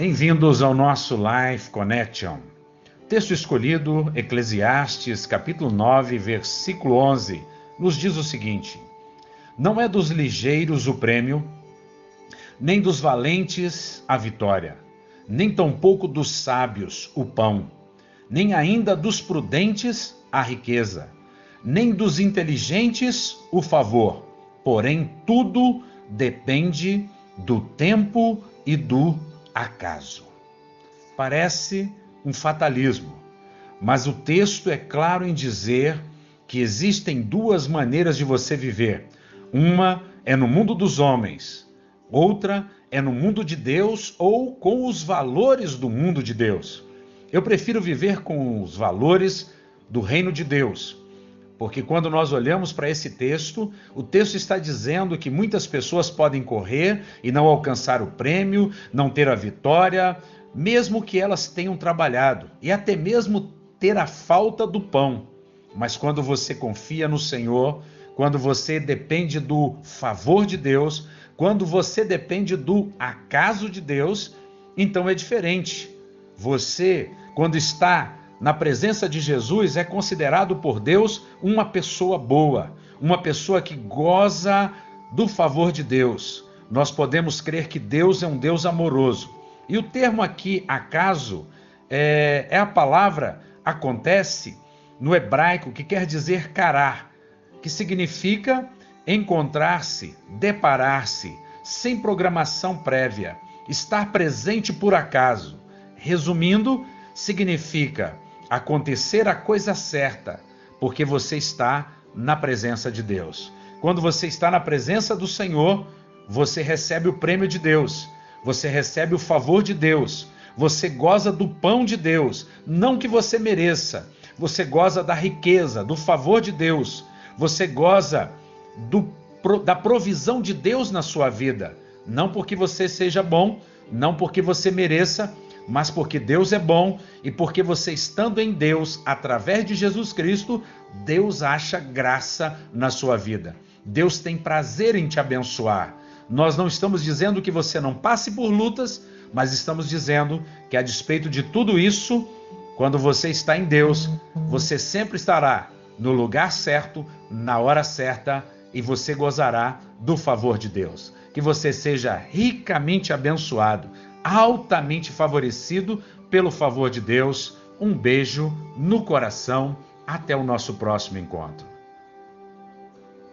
Bem-vindos ao nosso Life Connection. Texto escolhido, Eclesiastes, capítulo 9, versículo 11, nos diz o seguinte: Não é dos ligeiros o prêmio, nem dos valentes a vitória, nem tampouco dos sábios o pão, nem ainda dos prudentes a riqueza, nem dos inteligentes o favor, porém tudo depende do tempo e do acaso. Parece um fatalismo, mas o texto é claro em dizer que existem duas maneiras de você viver. Uma é no mundo dos homens, outra é no mundo de Deus ou com os valores do mundo de Deus. Eu prefiro viver com os valores do reino de Deus, porque quando nós olhamos para esse texto, o texto está dizendo que muitas pessoas podem correr e não alcançar o prêmio, não ter a vitória, mesmo que elas tenham trabalhado, e até mesmo ter a falta do pão. Mas quando você confia no Senhor, quando você depende do favor de Deus, quando você depende do acaso de Deus, então é diferente. Você, quando está na presença de Jesus, é considerado por Deus uma pessoa boa, uma pessoa que goza do favor de Deus. Nós podemos crer que Deus é um Deus amoroso. E o termo aqui, acaso, é, é a palavra acontece no hebraico que quer dizer carar, que significa encontrar-se, deparar-se, sem programação prévia, estar presente por acaso. Resumindo, significa acontecer a coisa certa, porque você está na presença de Deus. Quando você está na presença do Senhor, você recebe o prêmio de Deus, você recebe o favor de Deus, você goza do pão de Deus, não que você mereça, você goza da riqueza, do favor de Deus, você goza do, da provisão de Deus na sua vida, não porque você seja bom, não porque você mereça, mas porque Deus é bom e porque você estando em Deus, através de Jesus Cristo, Deus acha graça na sua vida. Deus tem prazer em te abençoar. Nós não estamos dizendo que você não passe por lutas, mas estamos dizendo que a despeito de tudo isso, quando você está em Deus, você sempre estará no lugar certo, na hora certa e você gozará do favor de Deus. Que você seja ricamente abençoado altamente favorecido pelo favor de Deus. Um beijo no coração. Até o nosso próximo encontro.